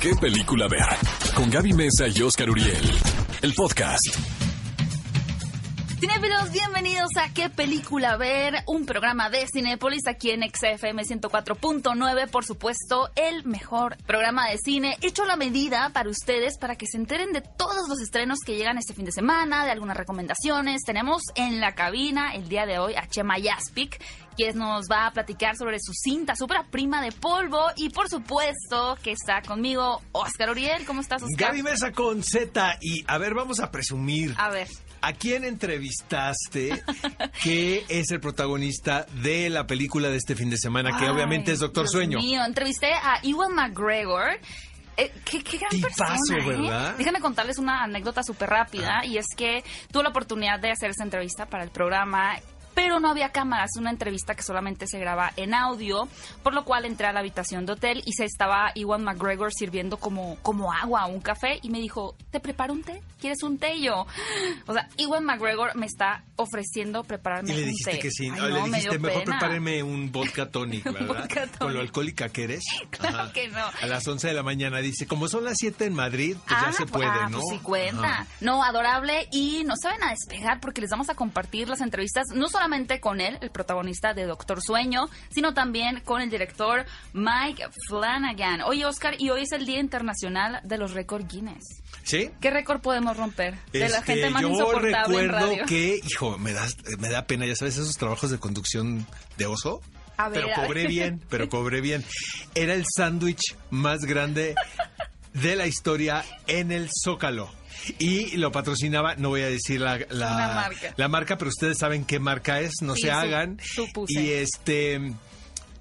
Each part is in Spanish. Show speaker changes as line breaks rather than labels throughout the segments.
¿Qué película ver? Con Gaby Mesa y Oscar Uriel. El podcast.
Cinefilos, bienvenidos a ¿Qué película ver? Un programa de Cinepolis aquí en XFM 104.9, por supuesto, el mejor programa de cine hecho a la medida para ustedes, para que se enteren de todos los estrenos que llegan este fin de semana, de algunas recomendaciones. Tenemos en la cabina el día de hoy a Chema Yaspic, quien nos va a platicar sobre su cinta Supra Prima de Polvo y por supuesto que está conmigo Oscar Uriel. ¿Cómo estás, Oscar?
Gaby Mesa con Z y a ver, vamos a presumir.
A ver.
¿A quién entrevistaste que es el protagonista de la película de este fin de semana, que
Ay,
obviamente es Doctor
Dios
Sueño?
mío, entrevisté a Ewan McGregor. Eh, qué, qué gran
Tipazo,
persona, ¿eh?
¿verdad?
Déjame contarles una anécdota súper rápida y es que tuve la oportunidad de hacer esta entrevista para el programa pero no había cámaras, una entrevista que solamente se graba en audio, por lo cual entré a la habitación de hotel y se estaba Ewan McGregor sirviendo como, como agua, un café, y me dijo, ¿te preparo un té? ¿Quieres un té? Y yo, o sea, Ewan McGregor me está ofreciendo prepararme
Y le
un
dijiste
té.
que sí.
Ay, no,
le dijiste, mejor
pena.
prepáreme un vodka tonic, ¿verdad?
vodka tonic.
Con lo alcohólica que eres.
Claro que no.
A las 11 de la mañana dice, como son las 7 en Madrid, pues ya
Ah,
se
pues-
puede,
ah,
¿no?
Pues sí cuenta.
Ajá.
No, adorable y no van a despegar porque les vamos a compartir las entrevistas no solamente con él, el protagonista de Doctor Sueño, sino también con el director Mike Flanagan. Hoy Oscar y hoy es el Día Internacional de los Récord Guinness.
¿Sí?
¿Qué récord podemos romper? De la gente más
yo
insoportable en
recuerdo
radio.
que, hijo, me da, me da pena, ya sabes, esos trabajos de conducción de oso.
A ver,
pero cobré bien, pero cobré bien. Era el sándwich más grande de la historia en el Zócalo. Y lo patrocinaba, no voy a decir la, la,
marca.
la marca, pero ustedes saben qué marca es, no
Sí,
se
su-
hagan.
supuse.
Y este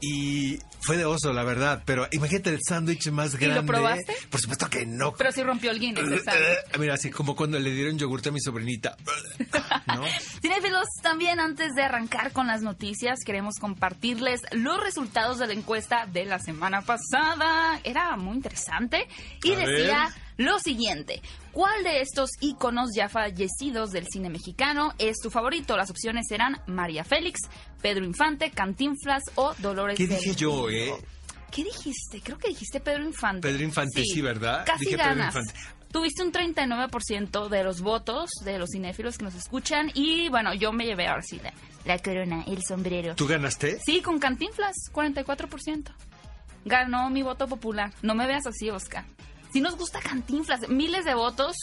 y fue de oso, la verdad. Pero imagínate el sándwich más
¿Y
grande.
lo probaste?
Por supuesto que no.
Pero sí rompió el Guinness. el sándwich.
Mira, así como cuando le dieron yogurte a mi sobrinita. ¿No?
Cinefilos, también antes de arrancar con las noticias, queremos compartirles los resultados de la encuesta de la semana pasada. Era muy interesante y
A ver.
decía lo siguiente. ¿Cuál de estos íconos ya fallecidos del cine mexicano es tu favorito? Las opciones eran María Félix, Pedro Infante, Cantinflas o Dolores
¿Qué dije yo, eh?
¿Qué dijiste? Creo que dijiste Pedro Infante.
Pedro Infante, sí, ¿verdad?
Casi
Dije Pedro
ganas.
Infante.
Tuviste un 39% de los votos de los cinéfilos que nos escuchan y bueno, yo me llevé ahora sí la, la corona, el sombrero.
¿Tú ganaste?
Sí, con Cantinflas, 44%. Ganó mi voto popular. No me veas así, Oscar. Si nos gusta Cantinflas, miles de votos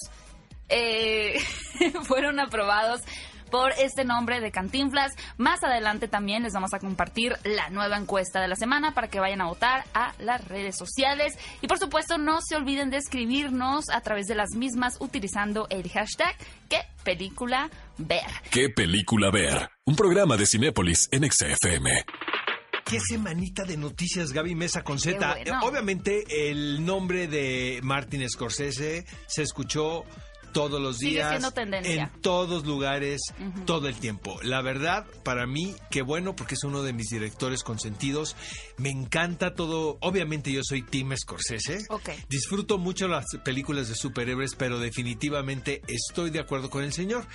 eh, fueron aprobados por este nombre de Cantinflas. Más adelante también les vamos a compartir la nueva encuesta de la semana para que vayan a votar a las redes sociales. Y por supuesto, no se olviden de escribirnos a través de las mismas utilizando el hashtag qué película.
¿Qué película ver? Un programa de Cinépolis en XFM.
¿Qué semanita de noticias, Gaby Mesa con Z?
Qué bueno.
Obviamente, el nombre de Martin Scorsese se escuchó todos los días, en todos lugares, todo el tiempo. La verdad, para mí, qué bueno, porque es uno de mis directores consentidos. Me encanta todo. Obviamente, yo soy Team Scorsese.
Ok.
Disfruto mucho las películas de superhéroes, pero definitivamente estoy de acuerdo con el señor.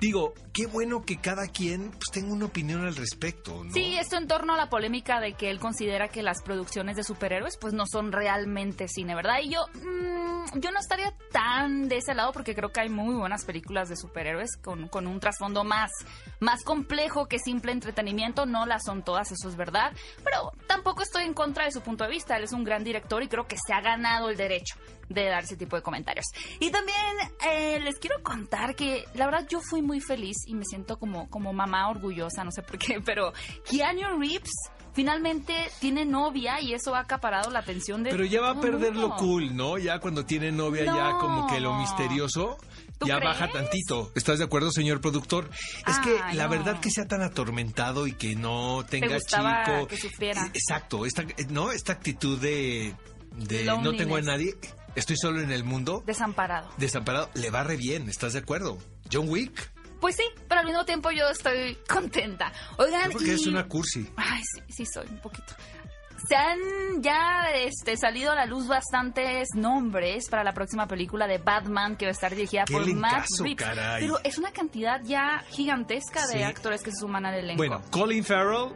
Digo, qué bueno que cada quien pues, tenga una opinión al respecto, ¿no?
Sí, esto en torno a la polémica de que él considera que las producciones de superhéroes pues no son realmente cine, ¿verdad? Y yo, mm, yo no estaría tan de ese lado porque creo que hay muy buenas películas de superhéroes con, con un trasfondo más, más complejo que simple entretenimiento. No las son todas, eso es verdad. Pero tampoco estoy en contra de su punto de vista. Él es un gran director y creo que se ha ganado el derecho de dar ese tipo de comentarios. Y también eh, les quiero contar que la verdad yo fui muy feliz y me siento como, como mamá orgullosa, no sé por qué, pero Keanu Reeves finalmente tiene novia y eso ha acaparado la atención de
Pero ya va a perder lo cool, ¿no? Ya cuando tiene novia, ya como que lo misterioso.
¿Tú
Ya
crees?
baja tantito. ¿Estás de acuerdo, señor productor? Es que la
no.
verdad que sea tan atormentado y que no tenga chico.
que sufriera.
Exacto, esta, ¿no? Esta actitud de, de no tengo a nadie, estoy solo en el mundo,
Desamparado.
desamparado, le va re bien, ¿estás de acuerdo? John Wick,
Pues sí, pero al mismo tiempo yo estoy contenta. Oigan,
porque
y...
es una cursi.
Ay, sí, sí soy un poquito. Se han ya este, salido a la luz bastantes nombres para la próxima película de Batman que va a estar dirigida
¡Qué
por Matt Reeves.
caray!
Pero es una cantidad ya gigantesca de
Sí.
actores que se suman al elenco.
Bueno, Colin Farrell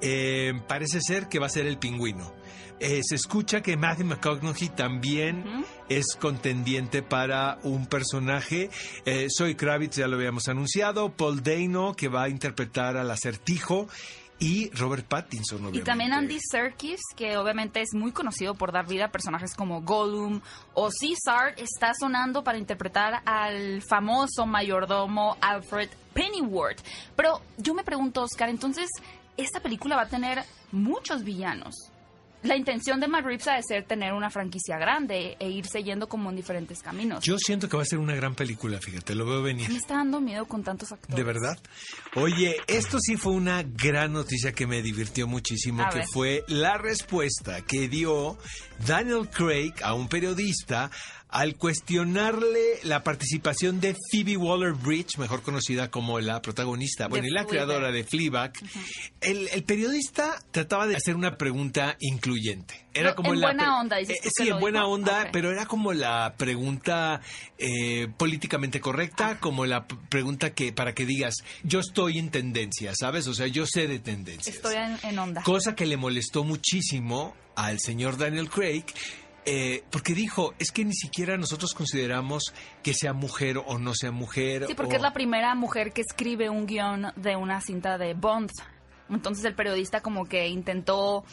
eh, parece ser que va a ser el pingüino. Eh, se escucha que Matthew McConaughey también es contendiente para un personaje. Eh, Zoe Kravitz ya lo habíamos anunciado, Paul Dano que va a interpretar al acertijo y Robert Pattinson. Obviamente.
Y también Andy Serkis, que obviamente es muy conocido por dar vida a personajes como Gollum o Caesar, está sonando para interpretar al famoso mayordomo Alfred Pennyworth. Pero yo me pregunto, Oscar, entonces, esta película va a tener muchos villanos la intención de Matt Reeves ha de ser tener una franquicia grande e irse yendo como en diferentes caminos.
Yo siento que va a ser una gran película, fíjate, lo veo venir.
Me está dando miedo con tantos actores.
¿De verdad? Oye, esto sí fue una gran noticia que me divirtió muchísimo, que fue la respuesta que dio Daniel Craig a un periodista al cuestionarle la participación de Phoebe Waller-Bridge, mejor conocida como la protagonista, bueno, y la creadora de Fleabag, el, periodista trataba de hacer una pregunta incluyente.
Era como en buena onda,
eh, Sí, en buena onda, pero era como la pregunta eh, políticamente correcta, como la pregunta que para que digas, yo estoy en tendencia, ¿sabes? O sea, yo sé de tendencias.
Estoy en onda.
Cosa que le molestó muchísimo al señor Daniel Craig eh, porque dijo, es que ni siquiera nosotros consideramos que sea mujer o no sea mujer.
Sí, porque es la primera mujer que escribe un guion de una cinta de Bond. Entonces el periodista como que intentó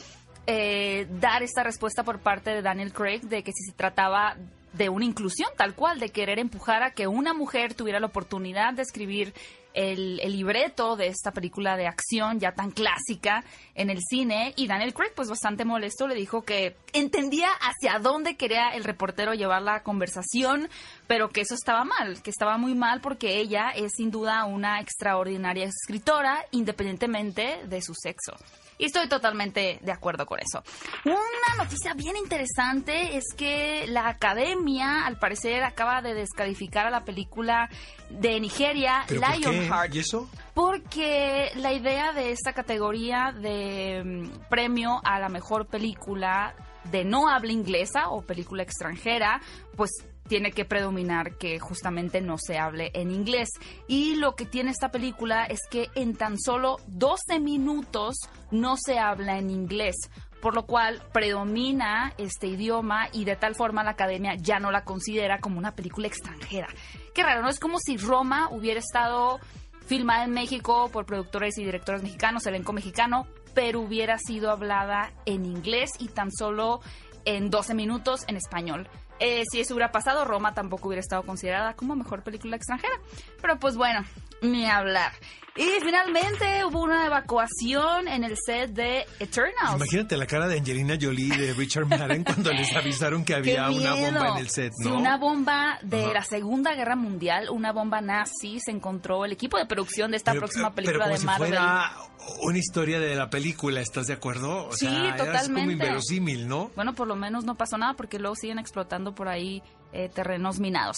eh, dar esta respuesta por parte de Daniel Craig de que si se trataba de una inclusión tal cual, de querer empujar a que una mujer tuviera la oportunidad de escribir el, libreto de esta película de acción ya tan clásica en el cine y Daniel Craig pues bastante molesto le dijo que entendía hacia dónde quería el reportero llevar la conversación pero que eso estaba mal, que estaba muy mal porque ella es sin duda una extraordinaria escritora independientemente de su sexo. Y estoy totalmente de acuerdo con eso. Una noticia bien interesante es que la academia, al parecer, acaba de descalificar a la película de Nigeria, Lionheart.
¿Y eso?
Porque la idea de esta categoría de mm, premio a la mejor película de no habla inglesa o película extranjera, pues tiene que predominar que justamente no se hable en inglés. Y lo que tiene esta película es que en tan solo 12 minutos no se habla en inglés por lo cual predomina este idioma y de tal forma la academia ya no la considera como una película extranjera. Qué raro, ¿no? Es como si Roma hubiera estado filmada en México por productores y directores mexicanos, elenco mexicano, pero hubiera sido hablada en inglés y tan solo en 12 minutos en español. Eh, si eso hubiera pasado, Roma tampoco hubiera estado considerada como mejor película extranjera. Pero pues bueno, ni hablar. Y finalmente hubo una evacuación en el set de Eternals.
Imagínate la cara de Angelina Jolie y de Richard Madden cuando les avisaron que había una bomba en el set, ¿no?
una bomba de la Segunda Guerra Mundial, una bomba nazi, se encontró el equipo de producción de esta próxima película de Marvel.
fuera una historia de la película, ¿estás de acuerdo?
sí, totalmente.
como inverosímil, ¿no?
Bueno, por lo menos no pasó nada porque luego siguen explotando por ahí eh, terrenos minados.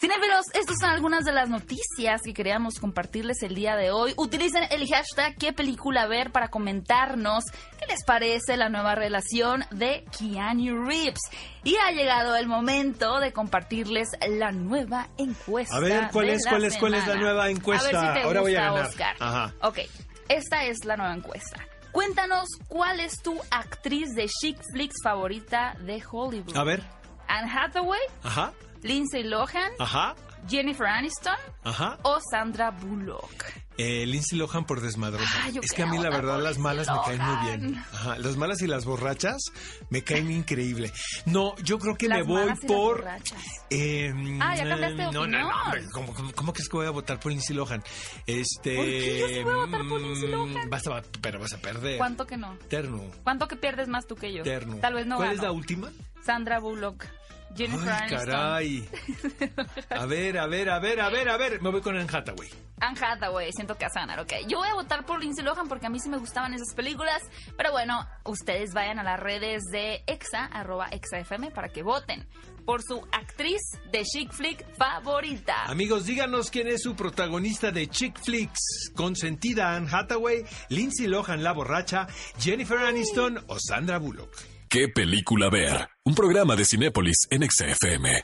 Cinefilos, estas son algunas de las noticias que queríamos compartirles el día de hoy. Utilicen el hashtag qué película ver para comentarnos qué les parece la nueva relación de Keanu Reeves. Y ha llegado el momento de compartirles la nueva encuesta.
A ver, ¿cuál es, cuál es, cuál es la nueva encuesta?
Ahora voy a ganar. Oscar. Ajá. Ok, esta es la nueva encuesta. Cuéntanos cuál es tu actriz de chic flicks favorita de Hollywood.
A ver.
Anne Hathaway.
Ajá.
Lindsay Lohan.
Ajá.
Jennifer Aniston.
Ajá.
O Sandra Bullock.
Eh, Lindsay Lohan por desmadrosa. es que a mí la verdad las malas me caen muy bien. Ajá, las malas y las borrachas me caen increíble. No, yo creo que me voy por...
Eh, ah, ya cambiaste de
no,
no, no,
¿cómo, cómo, crees que voy a votar por Lindsay Lohan? Este,
¿Por qué yo voy a votar por Lindsay mm, Lohan?
Vas a, pero vas a perder.
¿Cuánto que no?
Terno.
¿Cuánto que pierdes más tú que yo?
Terno.
Tal vez no
¿Cuál es la última?
Sandra Bullock. Jennifer
Ay, caray. A ver, a ver, a ver, a ver, a ver. Me voy con Anne Hathaway.
Anne Hathaway, siento que a sanar, ok. Yo voy a votar por Lindsay Lohan porque a mí sí me gustaban esas películas. Pero bueno, ustedes vayan a las redes de Exa, arroba ExaFM, para que voten por su actriz de chick flick favorita.
Amigos, díganos quién es su protagonista de chick flicks. Consentida Anne Hathaway, Lindsay Lohan la borracha, Jennifer Aniston o Sandra Bullock.
¿Qué película ver? Un programa de Cinépolis en XFM.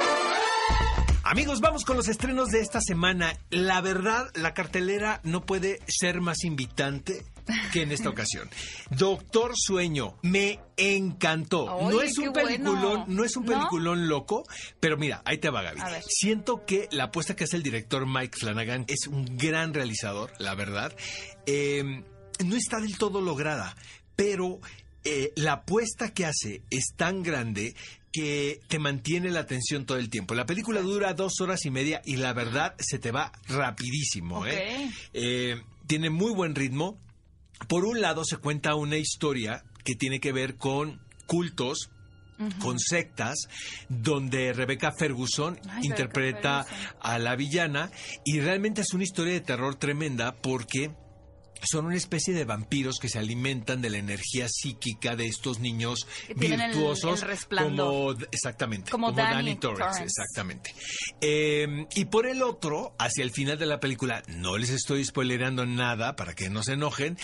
Amigos, vamos con los estrenos de esta semana. La verdad, la cartelera no puede ser más invitante que en esta ocasión. Doctor Sueño, me encantó. no es un peliculón, no es un peliculón loco, pero mira, ahí te va Gaby. Siento que la apuesta que hace el director Mike Flanagan es un gran realizador, la verdad. Em, no está del todo lograda, pero eh, la apuesta que hace es tan grande que te mantiene la atención todo el tiempo. La película dura dos horas y media y la verdad se te va rapidísimo. ¿eh? Eh, tiene muy buen ritmo. Por un lado se cuenta una historia que tiene que ver con cultos con sectas, donde Rebecca Ferguson interpreta a la villana y realmente es una historia de terror tremenda porque son una especie de vampiros que se alimentan de la energía psíquica de estos niños virtuosos como exactamente
como, Danny,
Torres, exactamente. Em, y por el otro hacia el final de la película no les estoy spoilerando nada para que no se enojen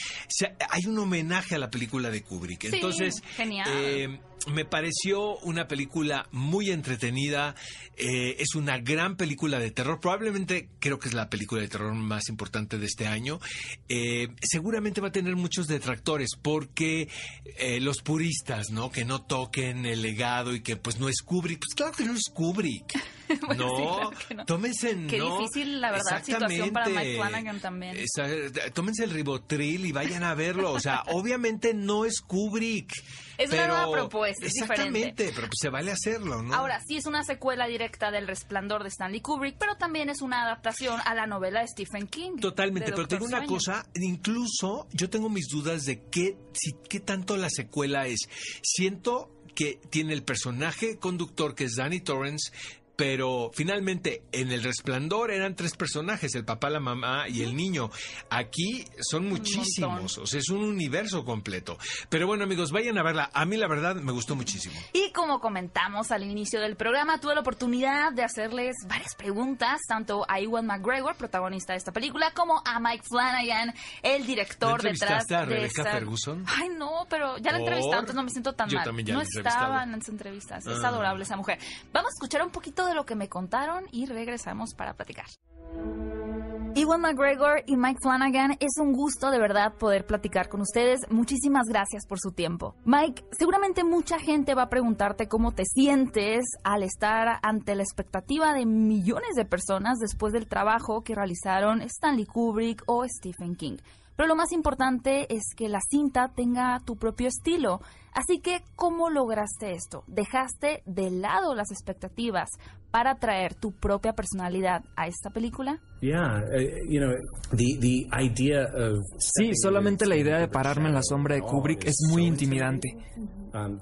hay un homenaje a la película de Kubrick. Entonces
genial.
Em, me pareció una película muy entretenida. Eh, es una gran película de terror. Probablemente creo que es la película de terror más importante de este año. Eh, seguramente va a tener muchos detractores porque eh, los puristas, ¿no? Que no toquen el legado y que pues no es Kubrick. Pues claro que no es Kubrick. no, tómense,
Qué difícil, la verdad, situación para Mike Flanagan también.
tómense el ribotril y vayan a verlo. O sea, obviamente no es Kubrick.
Es
pero,
una nueva propuesta, es
Exactamente, pero pues se vale hacerlo, ¿no?
Ahora, sí es una secuela directa del Resplandor de Stanley Kubrick, pero también es una adaptación a la novela de Stephen King.
Totalmente, pero tengo una cosa, incluso yo tengo mis dudas de qué, si, qué tanto la secuela es. Siento que tiene el personaje conductor que es Danny Torrance, pero finalmente en El Resplandor eran tres personajes, el papá, la mamá y el niño. Aquí son muchísimos, o sea, es un universo completo. Pero bueno, amigos, vayan a verla. A mí la verdad me gustó muchísimo.
Y como comentamos al inicio del programa, tuve la oportunidad de hacerles varias preguntas, tanto a Iwan McGregor, protagonista de esta película, como a Mike Flanagan, el director detrás
a Rebecca Ferguson?
Ay, no, pero ya la he entrevistado, entonces no me siento tan
Yo
mal.
También ya
no estaba en las entrevistas. Es ah. adorable esa mujer. Vamos a escuchar un poquito de lo que me contaron y regresamos para platicar. Iwan McGregor y Mike Flanagan, es un gusto de verdad poder platicar con ustedes. Muchísimas gracias por su tiempo. Mike, seguramente mucha gente va a preguntarte cómo te sientes al estar ante la expectativa de millones de personas después del trabajo que realizaron Stanley Kubrick o Stephen King. Pero lo más importante es que la cinta tenga tu propio estilo. Así que, ¿cómo lograste esto? ¿Dejaste de lado las expectativas para traer tu propia personalidad a esta película?
Sí, solamente la idea de pararme en la sombra de Kubrick es muy intimidante. Um,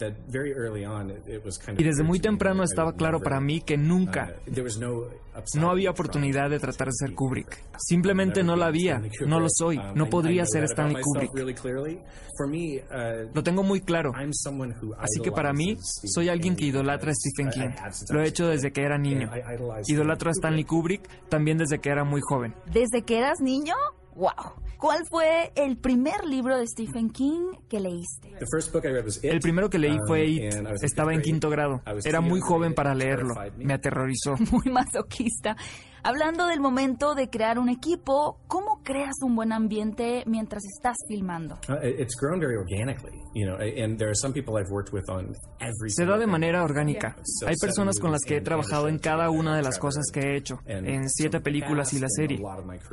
y desde muy temprano estaba claro para mí que nunca, uh, no había oportunidad de tratar de ser Kubrick. Simplemente no la había, no lo soy, um, no podría ser Stanley Kubrick. Uh, lo tengo muy claro. Así que para mí, soy alguien que idolatra a Stephen King. Lo he hecho desde que era niño. Idolatro a Stanley Kubrick también desde que era muy joven.
¿Desde que eras niño? ¡Wow! ¿Cuál fue el primer libro de Stephen King que leíste?
El primero que leí fue um, It. Estaba en quinto grado. Era muy joven para leerlo. Me aterrorizó.
Muy masoquista. Hablando del momento de crear un equipo, ¿cómo creas un buen ambiente mientras estás filmando?
Se da de manera orgánica. Hay personas con las que he trabajado en cada una de las cosas que he hecho, en siete películas y la serie.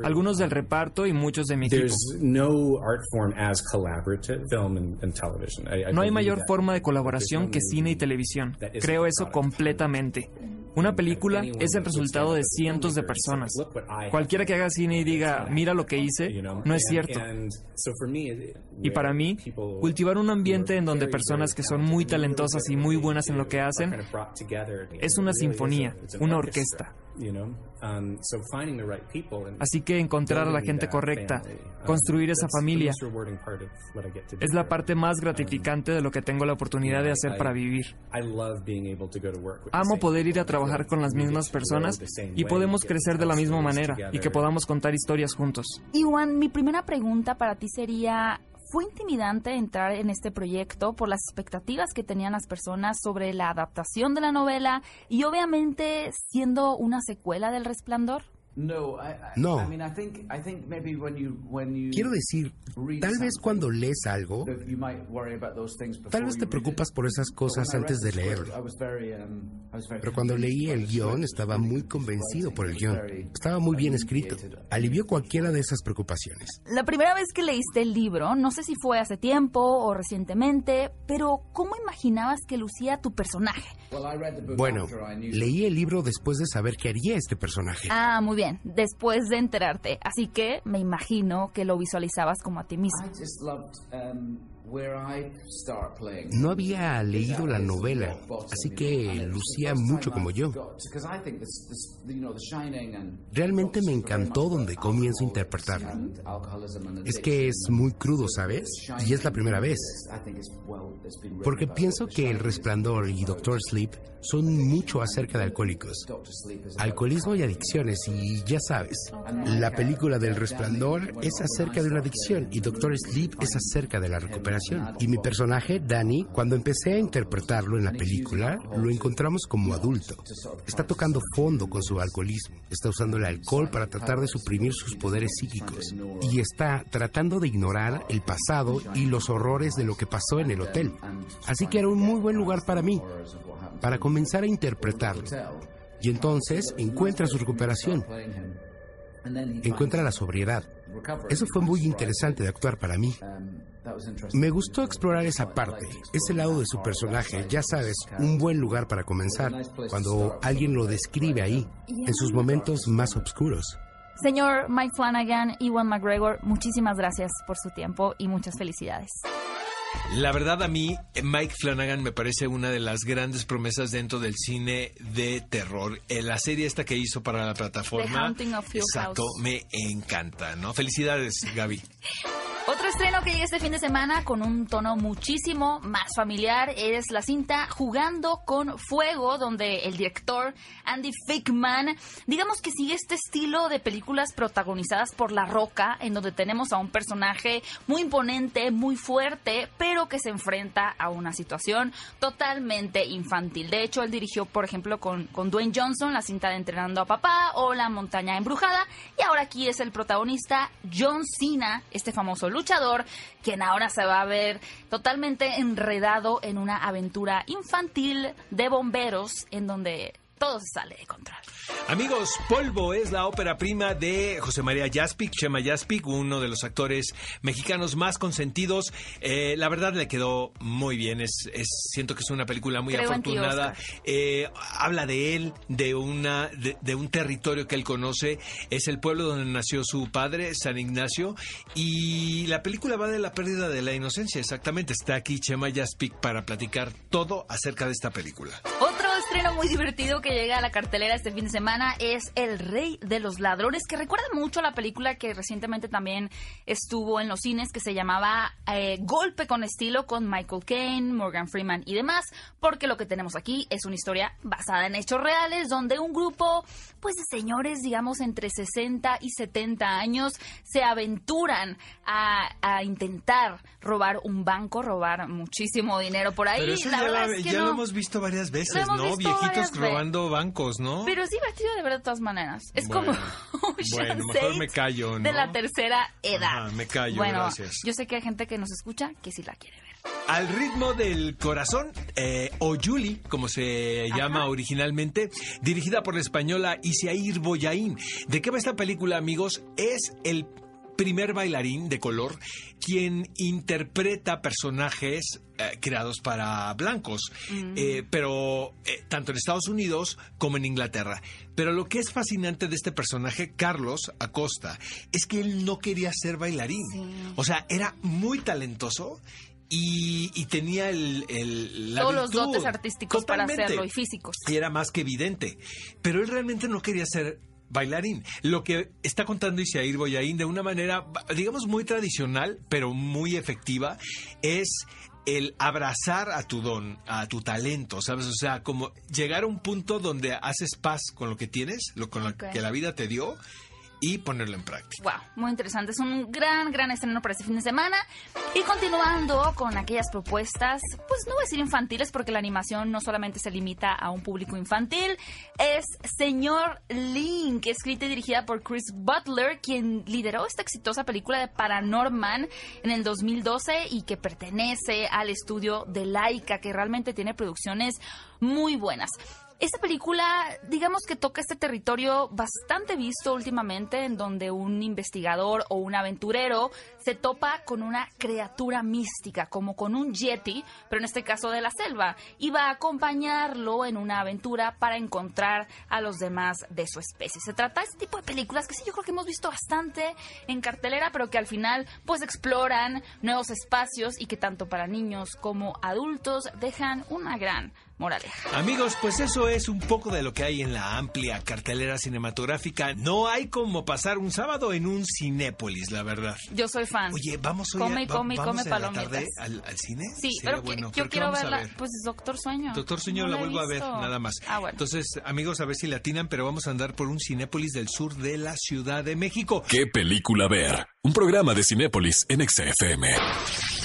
Algunos del reparto y muchos de mi equipo. No hay mayor forma de colaboración que cine y televisión. Creo eso completamente. Una película es el resultado de cientos de personas. Cualquiera que haga cine y diga, mira lo que hice, no es cierto. Y para mí, cultivar un ambiente en donde personas que son muy talentosas y muy buenas en lo que hacen es una sinfonía, una orquesta. Um, Así que encontrar a la gente correcta, um, construir esa familia, es la parte más gratificante de lo que tengo la oportunidad de hacer para vivir. Amo poder ir a trabajar con las mismas personas y podemos crecer de la misma manera y que podamos contar historias juntos.
Iwan, mi primera pregunta para ti sería, ¿fue intimidante entrar en este proyecto por las expectativas que tenían las personas sobre la adaptación de la novela y obviamente siendo una secuela del Resplandor?
No. Quiero decir, tal vez cuando lees algo, tal vez te preocupas por esas cosas antes de leerlo. Um, Pero cuando leí el guion, estaba muy convencido por el guion. Estaba muy bien escrito. Alivió cualquiera de esas preocupaciones.
La primera vez que leíste el libro, no sé si fue hace tiempo o recientemente, pero ¿cómo imaginabas que lucía tu personaje?
Bueno, leí el libro después de saber qué haría este personaje.
Ah, muy bien después de enterarte. Así que me imagino que lo visualizabas como a ti mismo.
No había leído la novela, así que lucía mucho como yo. Realmente me encantó donde comienzo a interpretarlo. Es que es muy crudo, ¿sabes? Y es la primera vez. Porque pienso que El Resplandor y Doctor Sleep son mucho acerca de alcohólicos. Alcoholismo y adicciones, y ya sabes, la película del Resplandor es acerca de una adicción y Doctor Sleep es acerca de la recuperación. Y mi personaje, Danny, cuando empecé a interpretarlo en la película, lo encontramos como adulto. Está tocando fondo con su alcoholismo, está usando el alcohol para tratar de suprimir sus poderes psíquicos y está tratando de ignorar el pasado y los horrores de lo que pasó en el hotel. Así que era un muy buen lugar para mí, para comenzar a interpretarlo. Y entonces encuentra su recuperación, encuentra la sobriedad. Eso fue muy interesante de actuar para mí. Me gustó explorar esa parte, ese lado de su personaje, ya sabes, un buen lugar para comenzar, cuando alguien lo describe ahí, en sus momentos más oscuros.
Señor Mike Flanagan, Iwan McGregor, muchísimas gracias por su tiempo y muchas felicidades.
La verdad a mí, Mike Flanagan me parece una de las grandes promesas dentro del cine de terror. En eh, la serie esta que hizo para la plataforma, exacto, me encanta, ¿no? Felicidades, Gaby.
Otro estreno que llega este fin de semana con un tono muchísimo más familiar es la cinta Jugando con Fuego, donde el director Andy Fickman, digamos que sigue este estilo de películas protagonizadas por La Roca, en donde tenemos a un personaje muy imponente, muy fuerte, pero que se enfrenta a una situación totalmente infantil. De hecho, él dirigió, por ejemplo, con, con Dwayne Johnson la cinta de Entrenando a Papá o La Montaña Embrujada, y ahora aquí es el protagonista John Cena, este famoso luchador, quien ahora se va a ver totalmente enredado en una aventura infantil de bomberos en donde todo se sale de control.
Amigos, Polvo es la ópera prima de José María Jaspic, Chema Jaspic, uno de los actores mexicanos más consentidos. Eh, la verdad le quedó muy bien. Es, siento que es una película muy afortunada. Eh, habla de él, de una, de, un territorio que él conoce. Es el pueblo donde nació su padre, San Ignacio, y la película va de la pérdida de la inocencia. Exactamente. Está aquí Chema Jaspic para platicar todo acerca de esta película.
Otro estreno muy divertido que llega a la cartelera este fin de semana es El Rey de los Ladrones, que recuerda mucho a la película que recientemente también estuvo en los cines, que se llamaba eh, Golpe con Estilo, con Michael Caine, Morgan Freeman y demás, porque lo que tenemos aquí es una historia basada en hechos reales, donde un grupo, pues de señores, digamos, entre 60 y 70 años, se aventuran a, intentar robar un banco, robar muchísimo dinero por ahí.
Pero ya, lo hemos visto varias veces, ¿no? Viejitos robando bancos, ¿no?
Pero sí vestido de verdad de todas maneras. Es como
bueno, mejor me callo, ¿no?
de la tercera edad.
me callo,
bueno,
gracias.
Yo sé que hay gente que nos escucha que sí la quiere ver.
Al ritmo del corazón, eh, o Julie, como se llama originalmente, dirigida por la española Isiair Boyaín. ¿De qué va esta película, amigos? Es el primer bailarín de color quien interpreta personajes eh, creados para blancos, mm. eh, pero eh, tanto en Estados Unidos como en Inglaterra. Pero lo que es fascinante de este personaje, Carlos Acosta, es que él no quería ser bailarín. O sea, era muy talentoso y, tenía el,
todos los dotes artísticos para hacerlo y físicos.
Y era más que evidente. Pero él realmente no quería ser bailarín. Lo que está contando Isair Boyaín de una manera, digamos, muy tradicional, pero muy efectiva, es el abrazar a tu don, a tu talento, ¿sabes? O sea, como llegar a un punto donde haces paz con lo que tienes, lo, con lo que la vida te dio, y ponerlo en práctica.
Wow, muy interesante. Es un gran, gran estreno para este fin de semana. Y continuando con aquellas propuestas, pues no voy a decir infantiles porque la animación no solamente se limita a un público infantil, es Señor Link, escrita y dirigida por Chris Butler, quien lideró esta exitosa película de Paranorman en el 2012 y que pertenece al estudio de Laika, que realmente tiene producciones muy buenas. Esta película, digamos que toca este territorio bastante visto últimamente, en donde un investigador o un aventurero se topa con una criatura mística, como con un yeti, pero en este caso de la selva, y va a acompañarlo en una aventura para encontrar a los demás de su especie. Se trata de este tipo de películas que sí, yo creo que hemos visto bastante en cartelera, pero que al final pues exploran nuevos espacios y que tanto para niños como adultos dejan una gran moraleja.
Amigos, pues eso es un poco de lo que hay en la amplia cartelera cinematográfica. No hay como pasar un sábado en un Cinépolis, la verdad.
Yo soy fan.
Oye, vamos hoy
come y come y come
palomitas. tarde al, al, cine?
Sí, pero yo quiero verla. Pues Doctor Sueño.
Doctor Sueño la, vuelvo a ver, nada más.
Ah, bueno.
Entonces, amigos, a ver si la atinan, pero vamos a andar por un Cinépolis del sur de la Ciudad de México.
¿Qué película ver? Un programa de Cinépolis en XFM.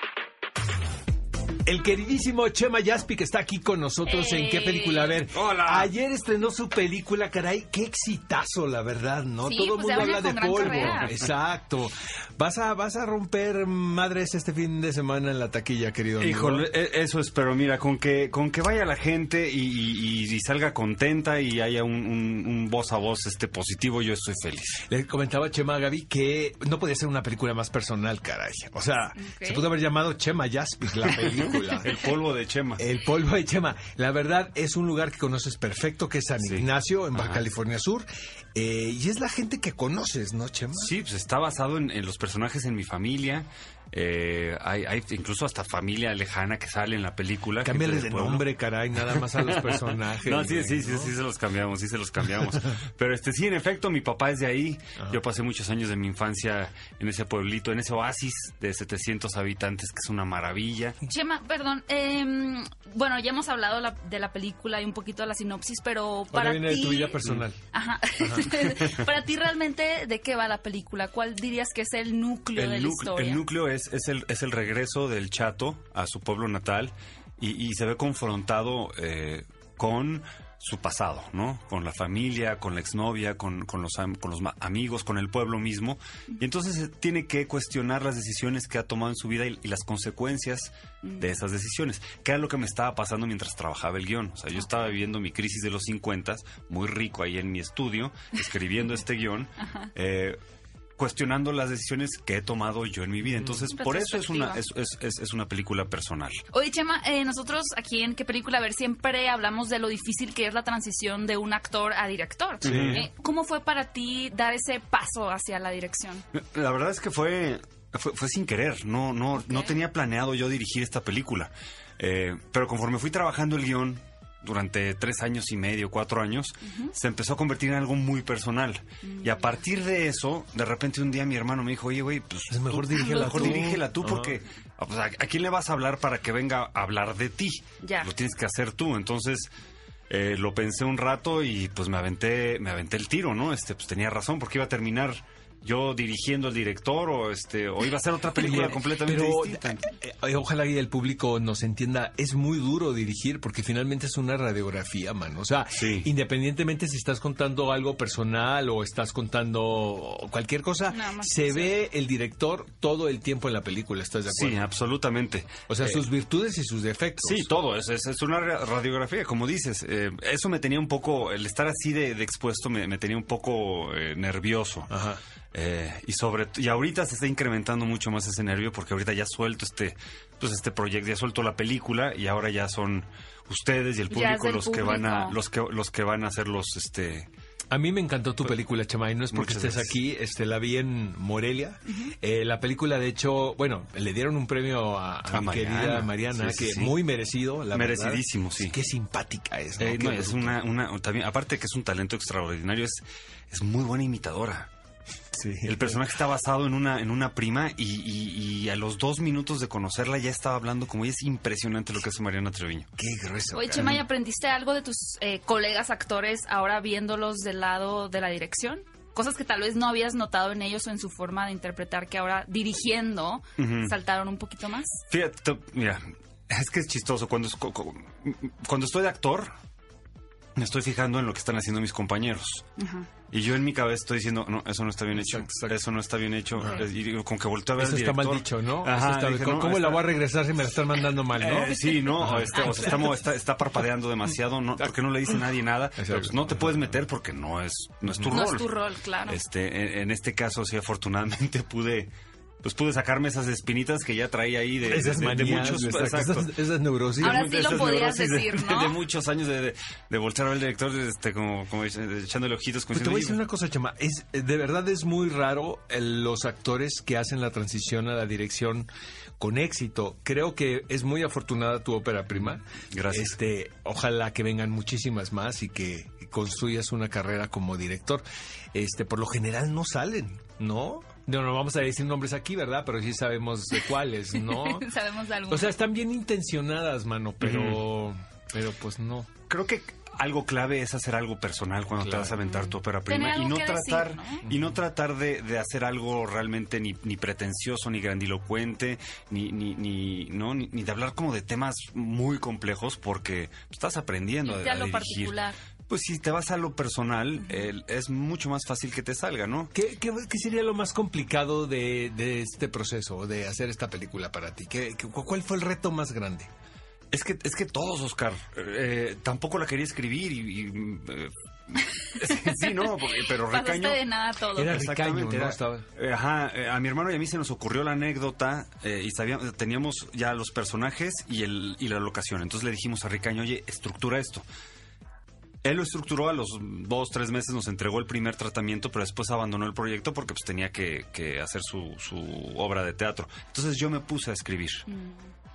El queridísimo Chema Yaspi que está aquí con nosotros en qué película a ver.
Hola.
Ayer estrenó su película, caray, qué exitazo, la verdad, ¿no? Todo el
pues
mundo habla de polvo. Exacto. Vas a vas a romper madres este fin de semana en la taquilla, querido.
Híjole, e, eso espero, mira, con que con que vaya la gente y, salga contenta y haya un, voz a voz este positivo, yo estoy feliz.
Le comentaba a Chema a Gaby que no podía ser una película más personal, caray. O sea, se pudo haber llamado Chema Yaspi la película.
El polvo de Chema.
El polvo de Chema. La verdad es un lugar que conoces perfecto, que es San Ignacio, en Baja California Sur. Eh, y es la gente que conoces, ¿no, Chema?
Sí, pues está basado en, en los personajes en mi familia. Eh, hay, hay, incluso hasta familia lejana que sale en la película.
Cámbiale de nombre, caray, nada más a los personajes.
no, sí, sí, sí, sí, se los cambiamos, sí se los cambiamos. Pero este sí, en efecto, mi papá es de ahí. Yo pasé muchos años de mi infancia en ese pueblito, en ese oasis de 700 habitantes, que es una maravilla.
Chema, perdón, eh, bueno, ya hemos hablado de la película y un poquito de la sinopsis, pero para
viene
ti...
de tu vida personal.
Ajá. Para ti realmente, ¿de qué va la película? ¿Cuál dirías que es el núcleo de la historia?
El núcleo es es, el, es el regreso del chato a su pueblo natal y, se ve confrontado eh, con su pasado, ¿no? Con la familia, con la exnovia, con, con, los, con los amigos, con el pueblo mismo. Y entonces tiene que cuestionar las decisiones que ha tomado en su vida y, las consecuencias de esas decisiones, que era lo que me estaba pasando mientras trabajaba el guion. O sea, yo estaba viviendo mi crisis de los 50, muy rico ahí en mi estudio, escribiendo este guion. Eh, cuestionando las decisiones que he tomado yo en mi vida. Entonces, por eso es una, es, es, es, una película personal.
Oye, Chema, eh, nosotros aquí en qué película a ver siempre hablamos de lo difícil que es la transición de un actor a director. Eh, ¿Cómo fue para ti dar ese paso hacia la dirección?
La verdad es que fue, fue, sin querer. No, no, no tenía planeado yo dirigir esta película. Eh, pero conforme fui trabajando el guion, durante tres años y medio, cuatro años, se empezó a convertir en algo muy personal. Y a partir de eso, de repente un día mi hermano me dijo, oye, güey, pues
es mejor dirígela
mejor tú. dirígela tú porque ah, pues, a, quién le vas a hablar para que venga a hablar de ti?
Ya.
Lo tienes que hacer tú. Entonces, eh, lo pensé un rato y pues me aventé, me aventé el tiro, ¿no? Este, pues tenía razón porque iba a terminar yo dirigiendo al director o este o iba a ser otra película completamente distinta.
Eh, eh, ojalá y el público nos entienda, es muy duro dirigir porque finalmente es una radiografía, man. O sea, independientemente si estás contando algo personal o estás contando cualquier cosa, se ve el director todo el tiempo en la película, ¿estás de acuerdo?
Sí, absolutamente.
O sea, sus virtudes y sus defectos.
Sí, todo, es, es, una radiografía, como dices. Eh, eso me tenía un poco, el estar así de, expuesto me, me, tenía un poco nervioso.
Ajá.
Eh, y sobre y ahorita se está incrementando mucho más ese nervio porque ahorita ya suelto este pues este proyecto ya suelto la película y ahora ya son ustedes y el público los que van a los que los que van a hacer los este
a mí me encantó tu película, Chama, y no es porque estés aquí, este, la vi en Morelia. Eh, la película, de hecho, bueno, le dieron un premio a, mi querida Mariana, que muy merecido, la
Merecidísimo, sí.
Qué simpática es,
eh, es una, una, también, aparte que es un talento extraordinario, es, es muy buena imitadora. El personaje está basado en una, en una prima y, a los dos minutos de conocerla ya estaba hablando como y es impresionante lo que hace Mariana Treviño.
Qué grueso.
Oye, Chema, ¿y aprendiste algo de tus eh, colegas actores ahora viéndolos del lado de la dirección? Cosas que tal vez no habías notado en ellos o en su forma de interpretar que ahora dirigiendo saltaron un poquito más.
Fíjate, mira, es que es chistoso. Cuando, cuando estoy de actor, me estoy fijando en lo que están haciendo mis compañeros. Y yo en mi cabeza estoy diciendo, no, eso no está bien hecho. Eso no está bien hecho. Y con que volteo a ver
Eso
está
mal dicho, ¿no? ¿Cómo la voy a regresar si me la están mandando mal, no?
Eh, sí, no. Este, o sea, está, parpadeando demasiado. No, porque no le dice nadie nada. Pues, no te puedes meter porque no es, no es tu rol.
No es tu rol, claro.
Este, en este caso, sí, afortunadamente pude pues pude sacarme esas espinitas que ya traía ahí de,
esas
de,
muchos esas, neurosis.
Ahora sí lo podías decir
¿no? de, muchos años de, de, voltear a ver al director este como, como echándole ojitos
te voy a decir una cosa Chama es de verdad es muy raro los actores que hacen la transición a la dirección con éxito. Creo que es muy afortunada tu ópera prima.
Gracias.
Este ojalá que vengan muchísimas más y que construyas una carrera como director. Este por lo general no salen no no, no vamos a decir nombres aquí, ¿verdad? Pero sí sabemos de cuáles, ¿no?
sabemos de algunos.
O sea, están bien intencionadas, mano, pero, pero pues no.
Creo que algo clave es hacer algo personal cuando te vas a aventar tu ópera prima y no tratar y no tratar de, de, hacer algo realmente ni, ni pretencioso ni grandilocuente ni ni ni no ni, de hablar como de temas muy complejos porque estás aprendiendo a, a, lo dirigir. particular pues si te vas a lo personal, es mucho más fácil que te salga, ¿no?
¿Qué, qué, sería lo más complicado de, este proceso, de hacer esta película para ti? ¿Qué, cuál fue el reto más grande?
Es que, es que todos, Oscar. Eh, tampoco la quería escribir y... Eh, sí, no, pero Ricaño...
de nada todo.
Era Ricaño, ¿no? Estaba...
Eh, ajá, a mi hermano y a mí se nos ocurrió la anécdota y sabíamos, teníamos ya los personajes y, el, y la locación. Entonces le dijimos a Ricaño, oye, estructura esto. Él lo estructuró, a los dos, tres meses nos entregó el primer tratamiento, pero después abandonó el proyecto porque pues tenía que, hacer su, su, obra de teatro. Entonces yo me puse a escribir. Mm.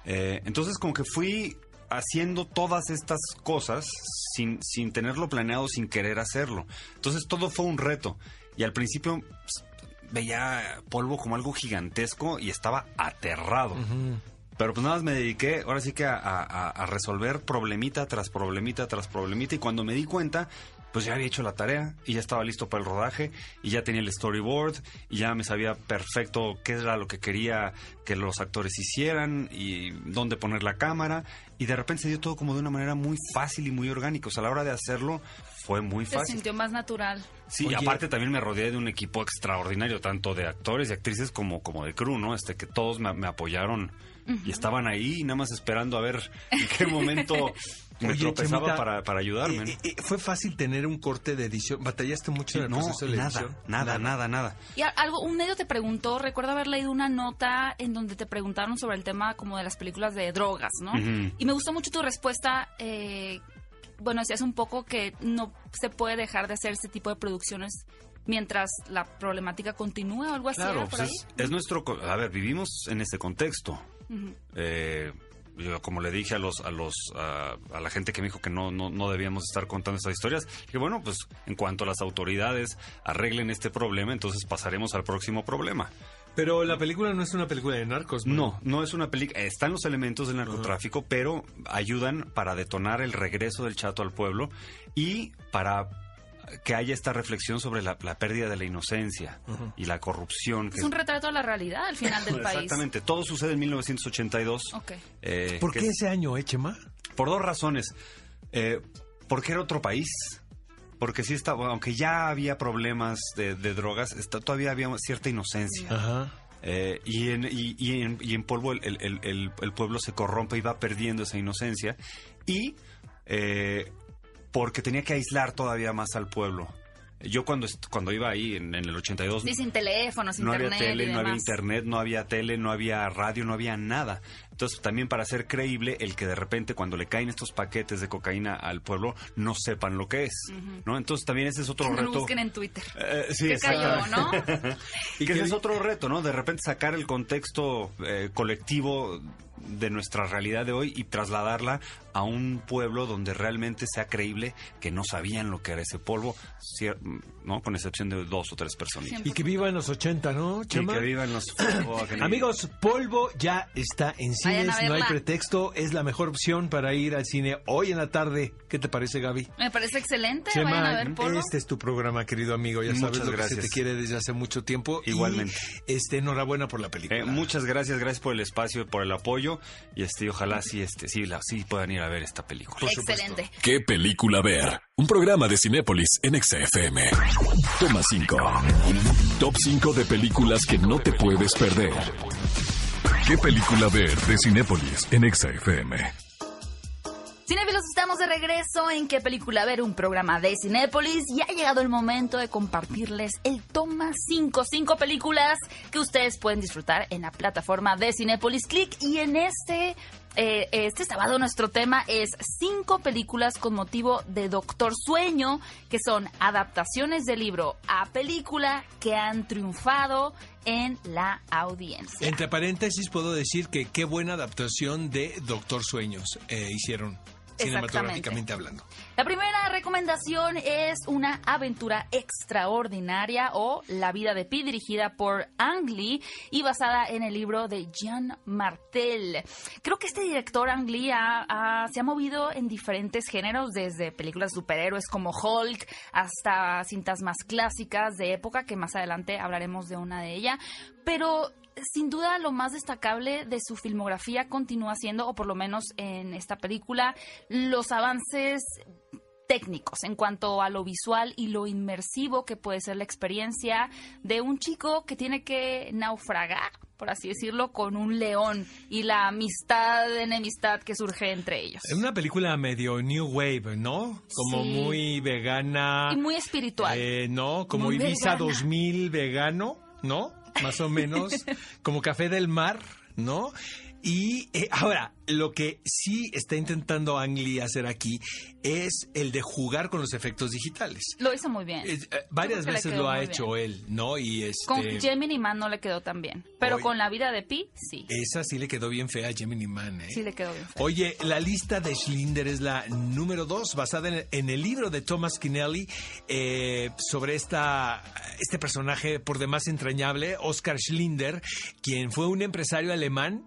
Eh, entonces como que fui haciendo todas estas cosas sin, sin tenerlo planeado, sin querer hacerlo. Entonces todo fue un reto. Y al principio pues, veía polvo como algo gigantesco y estaba aterrado. Pero pues nada más me dediqué, ahora sí que a, resolver problemita tras problemita tras problemita. Y cuando me di cuenta, pues ya había hecho la tarea y ya estaba listo para el rodaje y ya tenía el storyboard y ya me sabía perfecto qué era lo que quería que los actores hicieran y dónde poner la cámara. Y de repente se dio todo como de una manera muy fácil y muy orgánica. O sea, a la hora de hacerlo fue muy fácil. Se
sintió más natural.
Sí, y aparte también me rodeé de un equipo extraordinario, tanto de actores y actrices como, como de crew, ¿no? Este, que todos me apoyaron y estaban ahí nada más esperando a ver en qué momento me tropezaba para, para ayudarme.
Eh, eh, ¿Fue fácil tener un corte de edición? ¿Batallaste mucho en el proceso de
nada,
edición?
Nada, nada, nada,
Y algo, un medio te preguntó, recuerdo haber leído una nota en donde te preguntaron sobre el tema como de las películas de drogas, ¿no? Y me gustó mucho tu respuesta. Eh, bueno, decías un poco que no se puede dejar de hacer este tipo de producciones mientras la problemática continúa o algo así.
Claro, pues es, nuestro... A ver, vivimos en este contexto. Eh, yo, como le dije a los a los a, la gente que me dijo que no, no, no debíamos estar contando estas historias, que bueno, pues en cuanto a las autoridades arreglen este problema, entonces pasaremos al próximo problema.
Pero la película no es una película de narcos,
¿no? No, es una película. Están los elementos del narcotráfico, pero ayudan para detonar el regreso del chato al pueblo y para que haya esta reflexión sobre la, pérdida de la inocencia y la corrupción.
es un retrato de la realidad al final del país.
Exactamente. Todo sucede en 1982.
Eh, ¿Por qué ese año, Echema?
Por dos razones. Eh, porque era otro país. Porque sí estaba, aunque ya había problemas de, drogas, está, todavía había cierta inocencia. Eh, y, en, y, en, y, en, polvo el, el, pueblo se corrompe y va perdiendo esa inocencia. Y eh, porque tenía que aislar todavía más al pueblo. Yo cuando, cuando iba ahí en, el 82...
Sí, sin teléfonos,
no
internet
había tele, no había internet, no había tele, no había radio, no había nada. Entonces también para ser creíble el que de repente cuando le caen estos paquetes de cocaína al pueblo no sepan lo que es, ¿no? Entonces también ese es otro
que
reto.
Lo busquen en Twitter.
Eh, sí,
¿Qué cayó, no?
y que ese es otro reto, ¿no? De repente sacar el contexto eh, colectivo de nuestra realidad de hoy y trasladarla a un pueblo donde realmente sea creíble que no sabían lo que era ese polvo, ¿no? Con excepción de dos o tres personas.
Y que viva en los 80, ¿no,
Chema? Y que viva en los...
Amigos, Polvo ya está en cines, no hay pretexto, es la mejor opción para ir al cine hoy en la tarde. ¿Qué te parece, Gaby?
Me parece excelente,
Chema, a ver Polvo. Este es tu programa, querido amigo, ya sabes lo que se te quiere desde hace mucho tiempo.
Igualmente.
este, enhorabuena por la película.
Eh, muchas gracias, gracias por el espacio, por el apoyo y este, ojalá sí, este, sí, la, sí puedan ir a ver esta película.
Excelente.
¿Qué película ver? Un programa de Cinépolis en XFM. Toma 5. Top 5 de películas que no te puedes perder. ¿Qué película ver de Cinépolis en XFM?
Cinefilos, estamos de regreso. En qué película ver, un programa de Cinépolis. Y ha llegado el momento de compartirles el toma 5, 5 películas que ustedes pueden disfrutar en la plataforma de Cinépolis Click. Y en este eh, este sábado nuestro tema es cinco películas con motivo de Doctor Sueño, que son adaptaciones del libro a película que han triunfado en la audiencia.
Entre paréntesis puedo decir que qué buena adaptación de Doctor Sueños eh, hicieron cinematográficamente hablando.
La primera recomendación es una aventura extraordinaria o La vida de Pi, dirigida por Ang Lee y basada en el libro de Jean Martel. Creo que este director Ang Lee se ha movido en diferentes géneros, desde películas superhéroes como Hulk hasta cintas más clásicas de época, que más adelante hablaremos de una de ellas. Pero sin duda lo más destacable de su filmografía continúa siendo, o por lo menos en esta película, los avances técnicos en cuanto a lo visual y lo inmersivo que puede ser la experiencia de un chico que tiene que naufragar, por así decirlo, con un león y la amistad, enemistad que surge entre ellos.
Es una película medio New Wave, ¿no? Como muy vegana.
Y muy espiritual.
Eh, ¿No? Como Ibiza 2000 vegano, ¿no? Más o menos, como café del mar, ¿no? Y eh, ahora, lo que sí está intentando Ang Lee hacer aquí es el de jugar con los efectos digitales.
Lo hizo muy bien.
Eh, varias veces lo ha hecho él, ¿no? Y este...
Con Gemini Man no le quedó tan bien, pero con la vida de Pi, sí.
Esa sí le quedó bien fea a Gemini Man, ¿eh?
Sí le quedó bien fea.
Oye, la lista de Schlinder es la número dos, basada en, el libro de Thomas Kinelli eh, sobre esta, este personaje por demás entrañable, Oscar Schlinder, quien fue un empresario alemán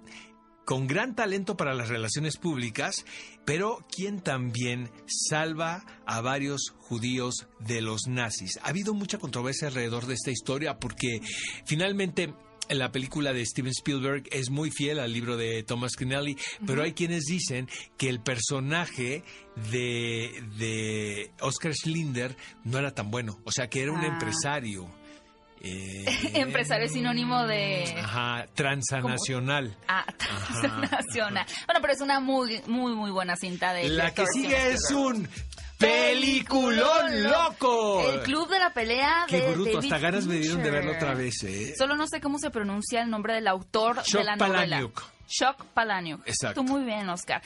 con gran talento para las relaciones públicas, pero quien también salva a varios judíos de los nazis. Ha habido mucha controversia alrededor de esta historia porque finalmente la película de Steven Spielberg es muy fiel al libro de Thomas Kennelly, pero hay quienes dicen que el personaje de, de Oscar Schlinder no era tan bueno, o sea que era un ah. empresario
eh, Empresario es sinónimo de...
Ajá, transnacional.
Ah, transnacional. Bueno, pero es una muy, muy, muy buena cinta de...
La que sigue es un ¡Peliculón loco!
El club de la pelea
Qué
de
bruto, hasta ganas me dieron de verlo otra vez, ¿eh?
Solo no sé cómo se pronuncia el nombre del autor de la novela. Shock Palaniuk.
Exacto.
Tú muy bien, Oscar.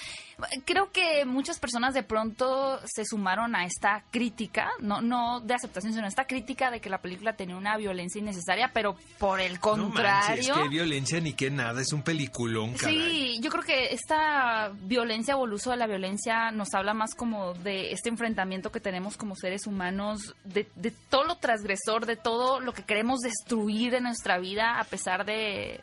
Creo que muchas personas de pronto se sumaron a esta crítica, no, no de aceptación, sino esta crítica de que la película tenía una violencia innecesaria, pero por el contrario.
No que violencia ni que nada, es un peliculón, caray.
Sí, yo creo que esta violencia o el uso de la violencia nos habla más como de este enfrentamiento que tenemos como seres humanos, de, de todo lo transgresor, de todo lo que queremos destruir en nuestra vida, a pesar de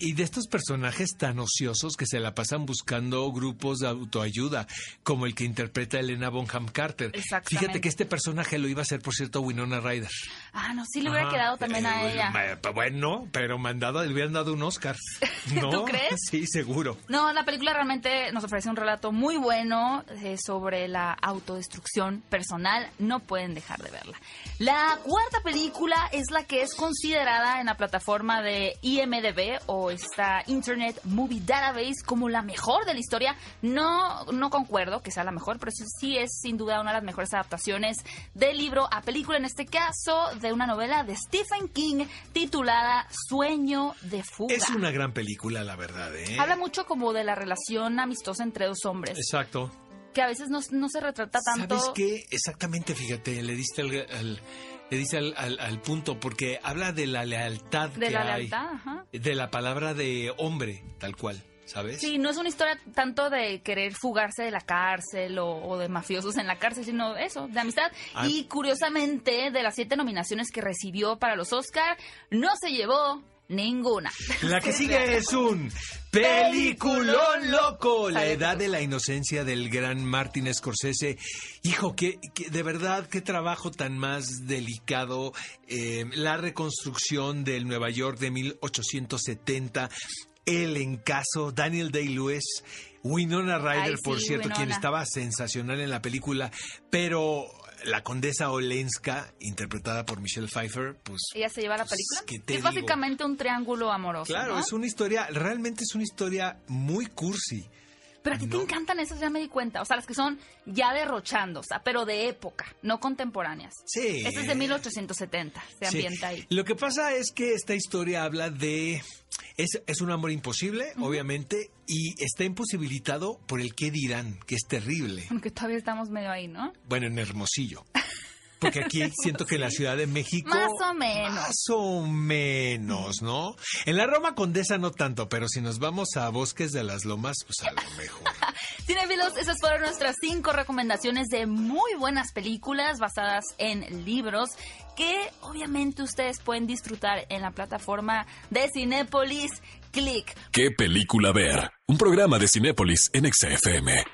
y, de estos personajes tan ociosos que se la pasan buscando grupos de autoayuda, como el que interpreta Elena Bonham Carter. Fíjate que este personaje lo iba a hacer, por cierto, Winona Ryder.
Ah, no, sí le hubiera quedado también a eh, ella.
Bueno, pero mandado, le hubieran dado un Oscar. ¿no?
¿Tú crees?
Sí, seguro.
No, la película realmente nos ofrece un relato muy bueno eh, sobre la autodestrucción personal. No pueden dejar de verla. La cuarta película es la que es considerada en la plataforma de IMDB o esta Internet Movie Database como la mejor de la historia. No, no concuerdo que sea la mejor, pero sí es sin duda una de las mejores adaptaciones del libro a película, en este caso de una novela de Stephen King titulada Sueño de fuga.
Es una gran película, la verdad. ¿eh?
Habla mucho como de la relación amistosa entre dos hombres.
Exacto
que a veces no, se retrata tanto.
¿Sabes qué? Exactamente, fíjate, le diste el, Le dice al, punto, porque habla de la lealtad
de la lealtad,
de la palabra de hombre, tal cual. ¿sabes?
Sí, no es una historia tanto de querer fugarse de la cárcel o, de mafiosos en la cárcel, sino eso, de amistad. Ah. Y curiosamente, de las siete nominaciones que recibió para los Oscar, no se llevó Ninguna.
La que sigue es un peliculón loco. La edad de la inocencia del gran Martin Scorsese. Hijo, que, de verdad, qué trabajo tan más delicado. Eh, la reconstrucción del Nueva York de 1870 el encaso, Daniel Day-Lewis, Winona Ryder, por cierto, quien estaba sensacional en la película, pero la condesa Olenska, interpretada por Michelle Pfeiffer, pues...
¿Ella se lleva la pues, película? es básicamente un triángulo amoroso,
Claro, es una historia, realmente es una historia muy cursi.
Pero a ti te encantan esas, ya me di cuenta. O sea, las que son ya derrochando, o sea, pero de época, no contemporáneas.
Sí.
Esta es de 1870, se ambienta ahí.
Lo que pasa es que esta historia habla de... Es, es un amor imposible, obviamente, y está imposibilitado por el qué dirán, que es terrible.
Aunque todavía estamos medio ahí, ¿no?
Bueno, en Hermosillo. Porque aquí siento que en la Ciudad de México...
Más o menos.
Más o menos, ¿no? En la Roma Condesa no tanto, pero si nos vamos a Bosques de las Lomas, pues a lo mejor.
Cinefilos, esas fueron nuestras cinco recomendaciones de muy buenas películas basadas en libros que obviamente ustedes pueden disfrutar en la plataforma de Cinépolis. Click.
¿Qué película ver? Un programa de Cinépolis en XFM.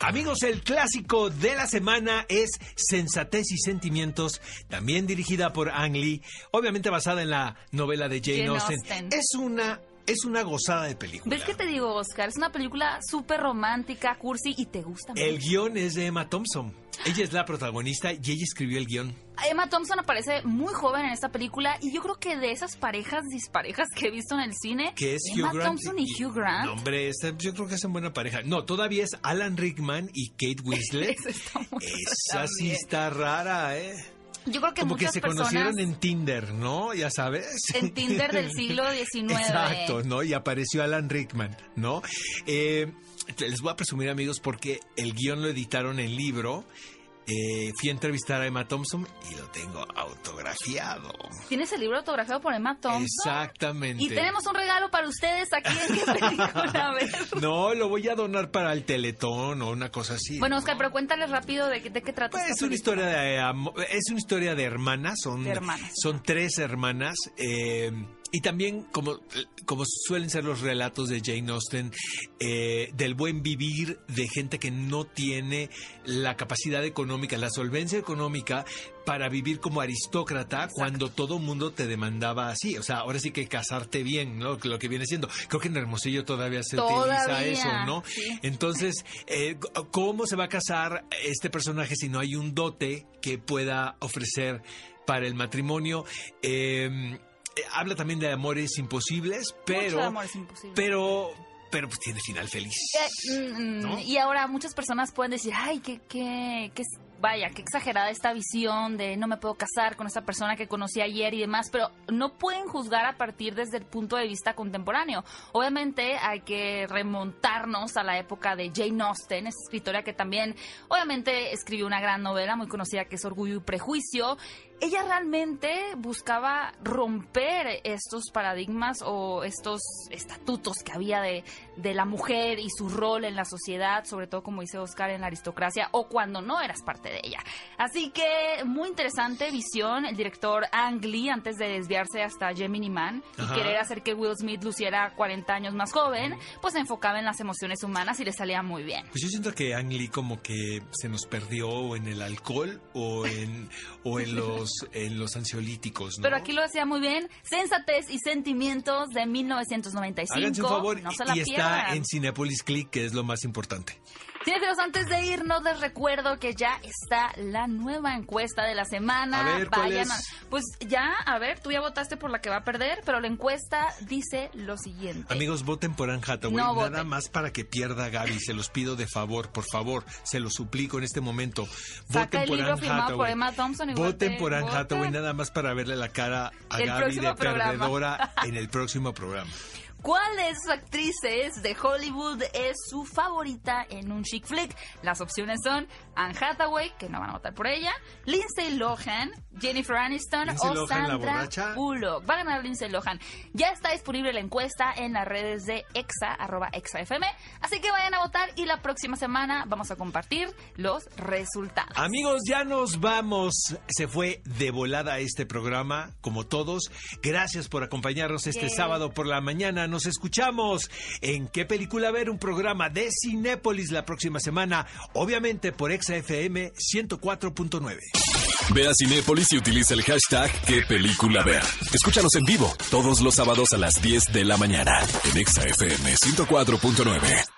Amigos, el clásico de la semana es Sensatez y Sentimientos, también dirigida por Ang Lee, obviamente basada en la novela de Jane, Austen. Es una es una gozada de película.
¿Ves qué te digo, Oscar? Es una película súper romántica, cursi y te gusta mucho.
El guion es de Emma Thompson. Ella es la protagonista y ella escribió el guion.
Emma Thompson aparece muy joven en esta película y yo creo que de esas parejas disparejas que he visto en el cine,
que es
Emma Thompson y, Hugh Grant.
No, hombre, yo creo que hacen buena pareja. No, todavía es Alan Rickman y Kate Winslet. Esa sí está rara, ¿eh?
Yo creo que
Como que se conocieron en Tinder, ¿no? Ya sabes.
En Tinder del siglo XIX.
Exacto, ¿no? Y apareció Alan Rickman, ¿no? Eh, les voy a presumir, amigos, porque el guion lo editaron en libro eh, fui a entrevistar a Emma Thompson y lo tengo autografiado.
¿Tienes el libro autografiado por Emma Thompson?
Exactamente.
Y tenemos un regalo para ustedes aquí en qué película.
no, lo voy a donar para el Teletón o una cosa así.
Bueno, Oscar, pero cuéntales rápido de, qué trata.
Pues es una historia de es una historia de hermanas, son
hermanas.
son tres hermanas. Eh, y también, como, como suelen ser los relatos de Jane Austen, eh, del buen vivir de gente que no tiene la capacidad económica, la solvencia económica para vivir como aristócrata cuando todo mundo te demandaba así. O sea, ahora sí que casarte bien, ¿no? Lo que viene siendo. Creo que en Hermosillo todavía se utiliza eso, ¿no? Entonces, eh, ¿cómo se va a casar este personaje si no hay un dote que pueda ofrecer para el matrimonio? Eh, eh, habla también de amores imposibles, pero.
amores imposibles.
Pero. Pero pues tiene final feliz.
Eh, mm, y ahora muchas personas pueden decir, ay, qué, qué, qué vaya, qué exagerada esta visión de no me puedo casar con esa persona que conocí ayer y demás, pero no pueden juzgar a partir desde el punto de vista contemporáneo. Obviamente hay que remontarnos a la época de Jane Austen, esa escritora que también obviamente escribió una gran novela muy conocida que es Orgullo y Prejuicio. Ella realmente buscaba romper estos paradigmas o estos estatutos que había de, de la mujer y su rol en la sociedad, sobre todo como dice Oscar en la aristocracia o cuando no eras parte de ella. Así que muy interesante visión. El director Ang Lee, antes de desviarse hasta Gemini Man y querer hacer que Will Smith luciera 40 años más joven, pues se enfocaba en las emociones humanas y le salía muy bien.
Pues yo siento que Ang Lee como que se nos perdió en el alcohol o en, o en, los, en los ansiolíticos,
Pero aquí lo hacía muy bien. Sensatez y Sentimientos de 1995.
Háganse un favor y está en Cinepolis Click, que es lo más importante.
Cinefilos, antes de irnos les recuerdo que ya está la nueva encuesta de la semana.
A ver, Vayan
Pues ya, a ver, tú ya votaste por la que va a perder, pero la encuesta dice lo siguiente.
Amigos, voten por Anne Hathaway, nada más para que pierda Gaby, se los pido de favor, por favor, se los suplico en este momento.
Voten por Anne Hathaway.
voten por Anne Hathaway, nada más para verle la cara a Gaby de perdedora en el próximo programa.
¿Cuál de actrices de Hollywood es su favorita en un chick flick? Las opciones son Anne Hathaway, que no van a votar por ella, Lindsay Lohan, Jennifer Aniston o Sandra Bullock. Va a ganar Lindsay Lohan. Ya está disponible la encuesta en las redes de Exa, arroba ExaFM. Así que vayan a votar y la próxima semana vamos a compartir los resultados.
Amigos, ya nos vamos. Se fue de volada este programa, como todos. Gracias por acompañarnos este sábado por la mañana. Nos escuchamos en ¿Qué película ver? Un programa de Cinépolis la próxima semana, obviamente por ExaFM 104.9.
Ve a Cinépolis y utiliza el hashtag ¿Qué película ver? Escúchanos en vivo todos los sábados a las 10 de la mañana en ExaFM 104.9.